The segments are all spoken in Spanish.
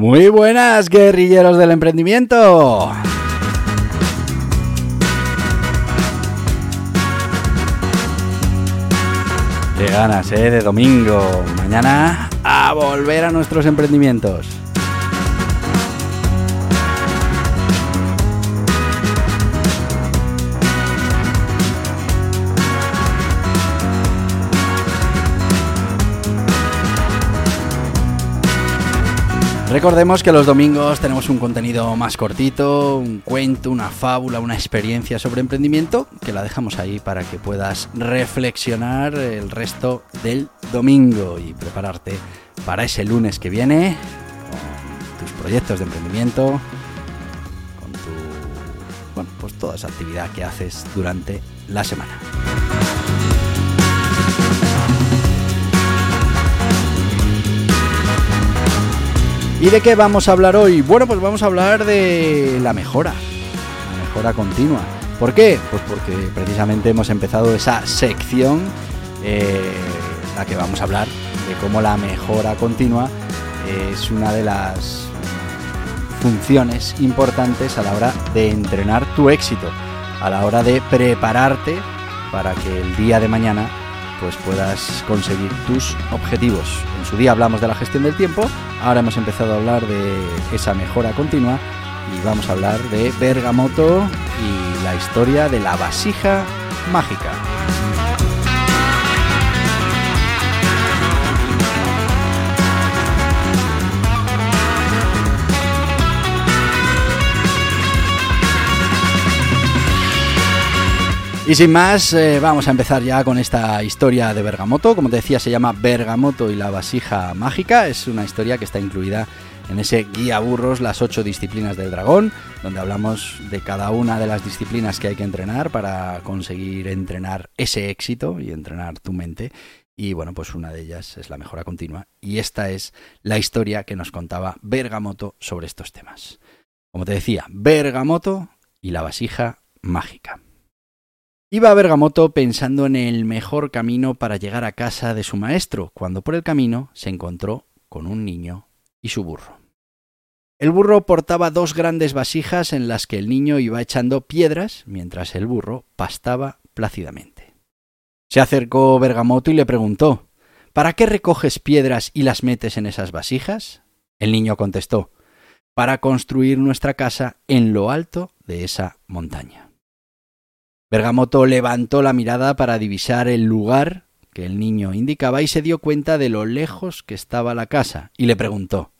Muy buenas, guerrilleros del emprendimiento. Qué ganas, ¿eh? De domingo. Mañana a volver a nuestros emprendimientos. Recordemos que los domingos tenemos un contenido más cortito, un cuento, una fábula, una experiencia sobre emprendimiento, que la dejamos ahí para que puedas reflexionar el resto del domingo y prepararte para ese lunes que viene con tus proyectos de emprendimiento, con tu, bueno, pues toda esa actividad que haces durante la semana. ¿Y de qué vamos a hablar hoy? Bueno, pues vamos a hablar de la mejora, la mejora continua. ¿Por qué? Pues porque precisamente hemos empezado esa sección eh, en la que vamos a hablar de cómo la mejora continua es una de las funciones importantes a la hora de entrenar tu éxito, a la hora de prepararte para que el día de mañana pues puedas conseguir tus objetivos. En su día hablamos de la gestión del tiempo, ahora hemos empezado a hablar de esa mejora continua y vamos a hablar de Bergamoto y la historia de la vasija mágica. Y sin más, eh, vamos a empezar ya con esta historia de Bergamoto. Como te decía, se llama Bergamoto y la vasija mágica. Es una historia que está incluida en ese guía burros, las ocho disciplinas del dragón, donde hablamos de cada una de las disciplinas que hay que entrenar para conseguir entrenar ese éxito y entrenar tu mente. Y bueno, pues una de ellas es la mejora continua. Y esta es la historia que nos contaba Bergamoto sobre estos temas. Como te decía, Bergamoto y la vasija mágica. Iba Bergamoto pensando en el mejor camino para llegar a casa de su maestro, cuando por el camino se encontró con un niño y su burro. El burro portaba dos grandes vasijas en las que el niño iba echando piedras mientras el burro pastaba plácidamente. Se acercó Bergamoto y le preguntó ¿Para qué recoges piedras y las metes en esas vasijas? El niño contestó Para construir nuestra casa en lo alto de esa montaña. Bergamoto levantó la mirada para divisar el lugar que el niño indicaba y se dio cuenta de lo lejos que estaba la casa y le preguntó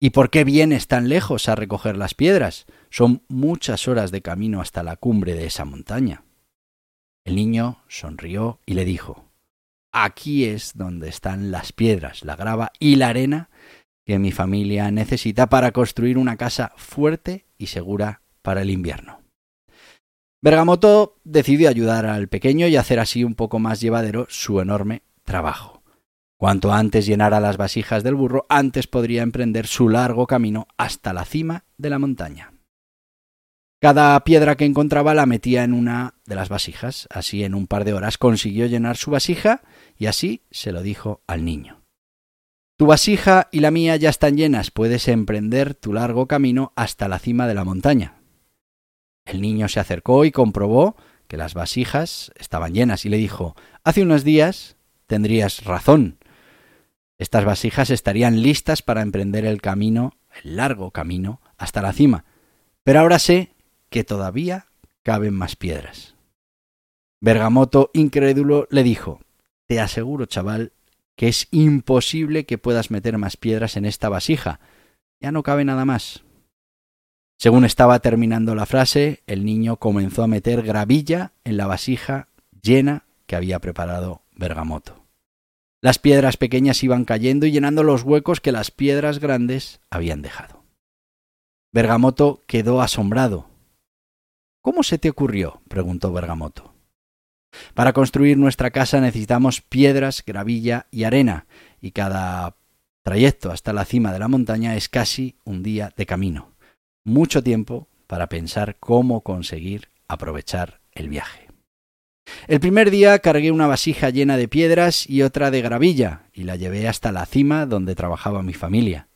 ¿Y por qué vienes tan lejos a recoger las piedras? Son muchas horas de camino hasta la cumbre de esa montaña. El niño sonrió y le dijo Aquí es donde están las piedras, la grava y la arena que mi familia necesita para construir una casa fuerte y segura para el invierno. Bergamoto decidió ayudar al pequeño y hacer así un poco más llevadero su enorme trabajo. Cuanto antes llenara las vasijas del burro, antes podría emprender su largo camino hasta la cima de la montaña. Cada piedra que encontraba la metía en una de las vasijas. Así en un par de horas consiguió llenar su vasija y así se lo dijo al niño. Tu vasija y la mía ya están llenas, puedes emprender tu largo camino hasta la cima de la montaña. El niño se acercó y comprobó que las vasijas estaban llenas y le dijo Hace unos días tendrías razón. Estas vasijas estarían listas para emprender el camino, el largo camino, hasta la cima. Pero ahora sé que todavía caben más piedras. Bergamoto, incrédulo, le dijo Te aseguro, chaval, que es imposible que puedas meter más piedras en esta vasija. Ya no cabe nada más. Según estaba terminando la frase, el niño comenzó a meter gravilla en la vasija llena que había preparado Bergamoto. Las piedras pequeñas iban cayendo y llenando los huecos que las piedras grandes habían dejado. Bergamoto quedó asombrado. ¿Cómo se te ocurrió? preguntó Bergamoto. Para construir nuestra casa necesitamos piedras, gravilla y arena, y cada trayecto hasta la cima de la montaña es casi un día de camino. Mucho tiempo para pensar cómo conseguir aprovechar el viaje. El primer día cargué una vasija llena de piedras y otra de gravilla, y la llevé hasta la cima donde trabajaba mi familia.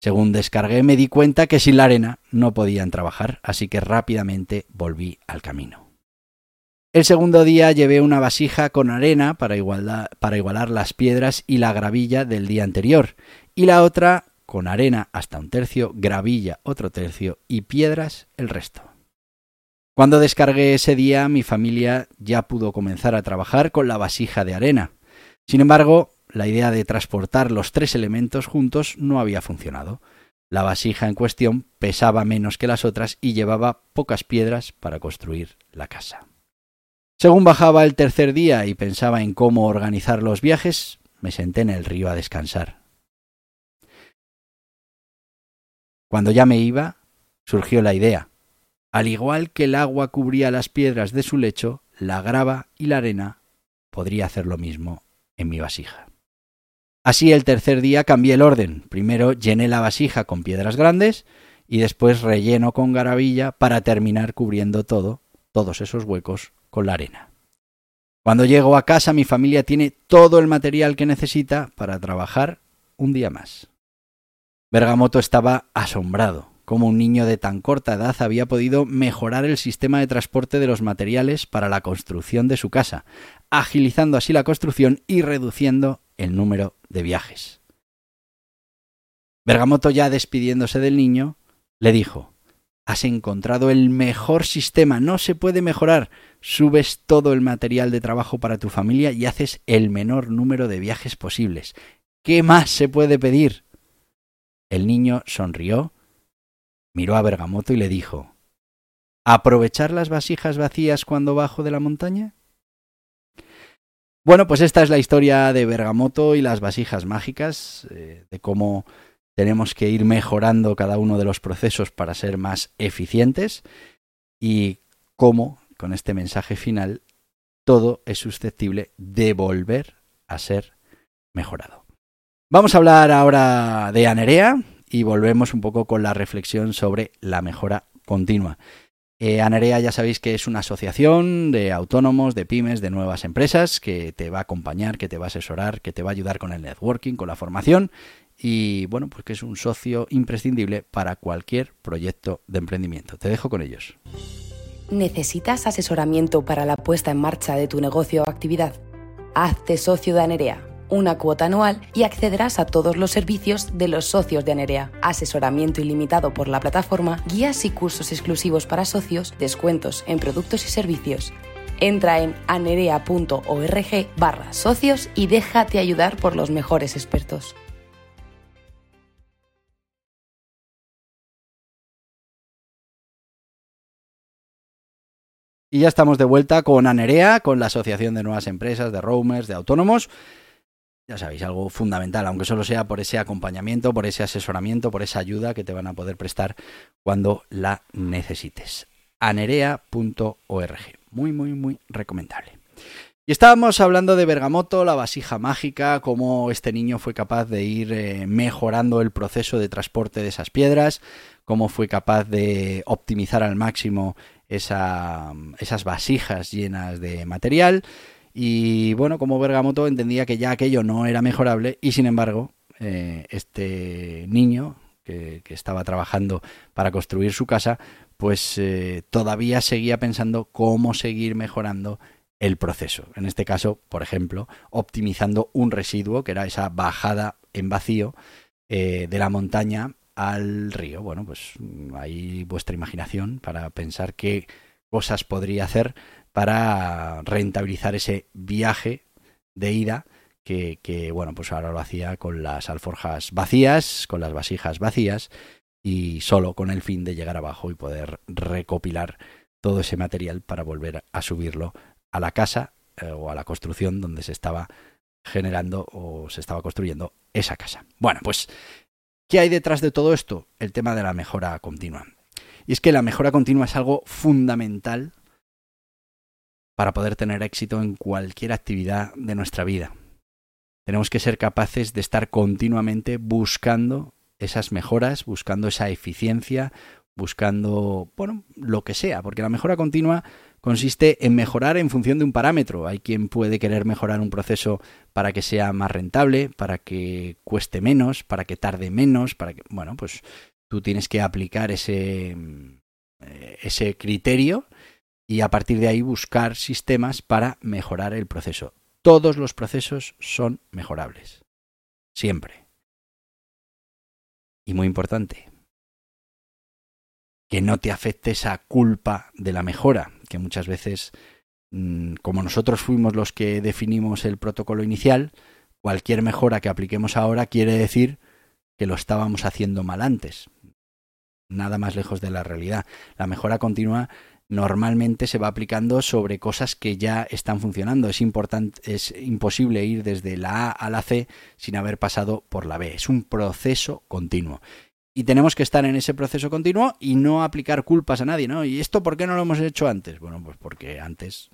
Según descargué me di cuenta que sin la arena no podían trabajar, así que rápidamente volví al camino. El segundo día llevé una vasija con arena para, igualar las piedras y la gravilla del día anterior, y la otra con arena hasta un tercio, gravilla otro tercio y piedras el resto. Cuando descargué ese día, mi familia ya pudo comenzar a trabajar con la vasija de arena. Sin embargo, la idea de transportar los tres elementos juntos no había funcionado. La vasija en cuestión pesaba menos que las otras y llevaba pocas piedras para construir la casa. Según bajaba el tercer día y pensaba en cómo organizar los viajes, me senté en el río a descansar. Cuando ya me iba, surgió la idea. Al igual que el agua cubría las piedras de su lecho, la grava y la arena podría hacer lo mismo en mi vasija. Así el tercer día cambié el orden. Primero llené la vasija con piedras grandes y después relleno con gravilla para terminar cubriendo todo, todos esos huecos, con la arena. Cuando llego a casa mi familia tiene todo el material que necesita para trabajar un día más. Bergamoto estaba asombrado cómo un niño de tan corta edad había podido mejorar el sistema de transporte de los materiales para la construcción de su casa, agilizando así la construcción y reduciendo el número de viajes. Bergamoto, ya despidiéndose del niño, le dijo Has encontrado el mejor sistema, no se puede mejorar. Subes todo el material de trabajo para tu familia y haces el menor número de viajes posibles. ¿Qué más se puede pedir? El niño sonrió miró a Bergamoto y le dijo ¿Aprovechar las vasijas vacías cuando bajo de la montaña? Bueno, pues esta es la historia de Bergamoto y las vasijas mágicas, eh, de cómo tenemos que ir mejorando cada uno de los procesos para ser más eficientes y cómo, con este mensaje final, todo es susceptible de volver a ser mejorado. Vamos a hablar ahora de Anerea, y volvemos un poco con la reflexión sobre la mejora continua. Eh, Anerea ya sabéis que es una asociación de autónomos, de pymes, de nuevas empresas que te va a acompañar, que te va a asesorar, que te va a ayudar con el networking, con la formación y bueno, pues que es un socio imprescindible para cualquier proyecto de emprendimiento. Te dejo con ellos. ¿Necesitas asesoramiento para la puesta en marcha de tu negocio o actividad? Hazte socio de Anerea una cuota anual y accederás a todos los servicios de los socios de Anerea. Asesoramiento ilimitado por la plataforma, guías y cursos exclusivos para socios, descuentos en productos y servicios. Entra en anerea.org barra socios y déjate ayudar por los mejores expertos. Y ya estamos de vuelta con Anerea, con la Asociación de Nuevas Empresas, de Roamers, de Autónomos ya sabéis, algo fundamental, aunque solo sea por ese acompañamiento, por ese asesoramiento, por esa ayuda que te van a poder prestar cuando la necesites. anerea.org. Muy, muy, muy recomendable. Y estábamos hablando de Bergamoto, la vasija mágica, cómo este niño fue capaz de ir eh, mejorando el proceso de transporte de esas piedras, cómo fue capaz de optimizar al máximo esas vasijas llenas de material y bueno, como Bergamoto entendía que ya aquello no era mejorable y sin embargo eh, este niño que, estaba trabajando para construir su casa, pues eh, todavía seguía pensando cómo seguir mejorando el proceso. En este caso, por ejemplo, optimizando un residuo, que era esa bajada en vacío eh, de la montaña al río. Bueno, pues ahí vuestra imaginación para pensar qué cosas podría hacer para rentabilizar ese viaje de ida que, bueno, pues ahora lo hacía con las alforjas vacías, con las vasijas vacías y solo con el fin de llegar abajo y poder recopilar todo ese material para volver a subirlo a la casa eh, o a la construcción donde se estaba generando o se estaba construyendo esa casa. Bueno, pues, ¿qué hay detrás de todo esto? El tema de la mejora continua. Y es que la mejora continua es algo fundamental para poder tener éxito en cualquier actividad de nuestra vida. Tenemos que ser capaces de estar continuamente buscando esas mejoras, buscando esa eficiencia, buscando, bueno, lo que sea, porque la mejora continua consiste en mejorar en función de un parámetro. Hay quien puede querer mejorar un proceso para que sea más rentable, para que cueste menos, para que tarde menos, para que, bueno, pues tú tienes que aplicar ese, eh, ese criterio y a partir de ahí buscar sistemas para mejorar el proceso. Todos los procesos son mejorables. Siempre. Y muy importante, que no te afecte esa culpa de la mejora, que muchas veces, mm, como nosotros fuimos los que definimos el protocolo inicial, cualquier mejora que apliquemos ahora quiere decir que lo estábamos haciendo mal antes. Nada más lejos de la realidad. La mejora continua normalmente se va aplicando sobre cosas que ya están funcionando. Es, importante, es imposible ir desde la A a la C sin haber pasado por la B. Es un proceso continuo. Y tenemos que estar en ese proceso continuo y no aplicar culpas a nadie, ¿no? ¿Y esto por qué no lo hemos hecho antes? Bueno, pues porque antes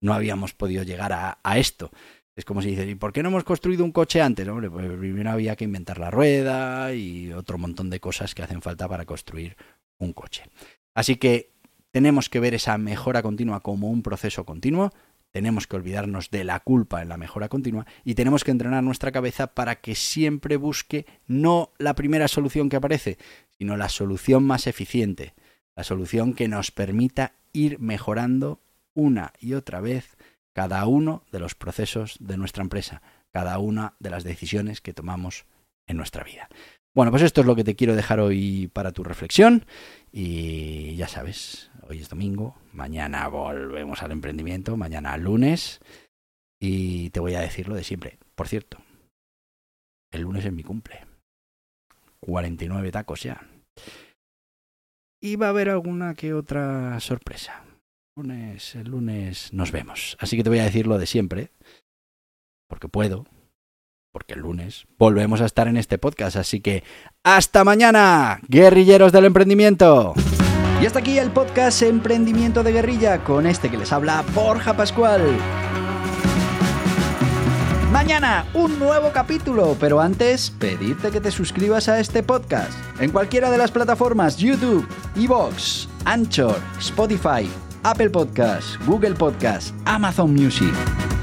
no habíamos podido llegar a, esto. Es como si dices, ¿y por qué no hemos construido un coche antes? Hombre, pues primero había que inventar la rueda y otro montón de cosas que hacen falta para construir un coche. Así que tenemos que ver esa mejora continua como un proceso continuo, tenemos que olvidarnos de la culpa en la mejora continua y tenemos que entrenar nuestra cabeza para que siempre busque no la primera solución que aparece, sino la solución más eficiente, la solución que nos permita ir mejorando una y otra vez cada uno de los procesos de nuestra empresa, cada una de las decisiones que tomamos en nuestra vida. Bueno, pues esto es lo que te quiero dejar hoy para tu reflexión y ya sabes, hoy es domingo, mañana volvemos al emprendimiento, mañana lunes y te voy a decir lo de siempre. Por cierto, el lunes es mi cumple. 49 tacos ya. Y va a haber alguna que otra sorpresa. El lunes, el lunes nos vemos. Así que te voy a decir lo de siempre, porque puedo, porque el lunes volvemos a estar en este podcast. Así que hasta mañana, guerrilleros del emprendimiento. Y hasta aquí el podcast Emprendimiento de Guerrilla con este que les habla Borja Pascual. Mañana un nuevo capítulo, pero antes pedirte que te suscribas a este podcast en cualquiera de las plataformas YouTube, Evox, Anchor, Spotify, Apple Podcasts, Google Podcasts, Amazon Music.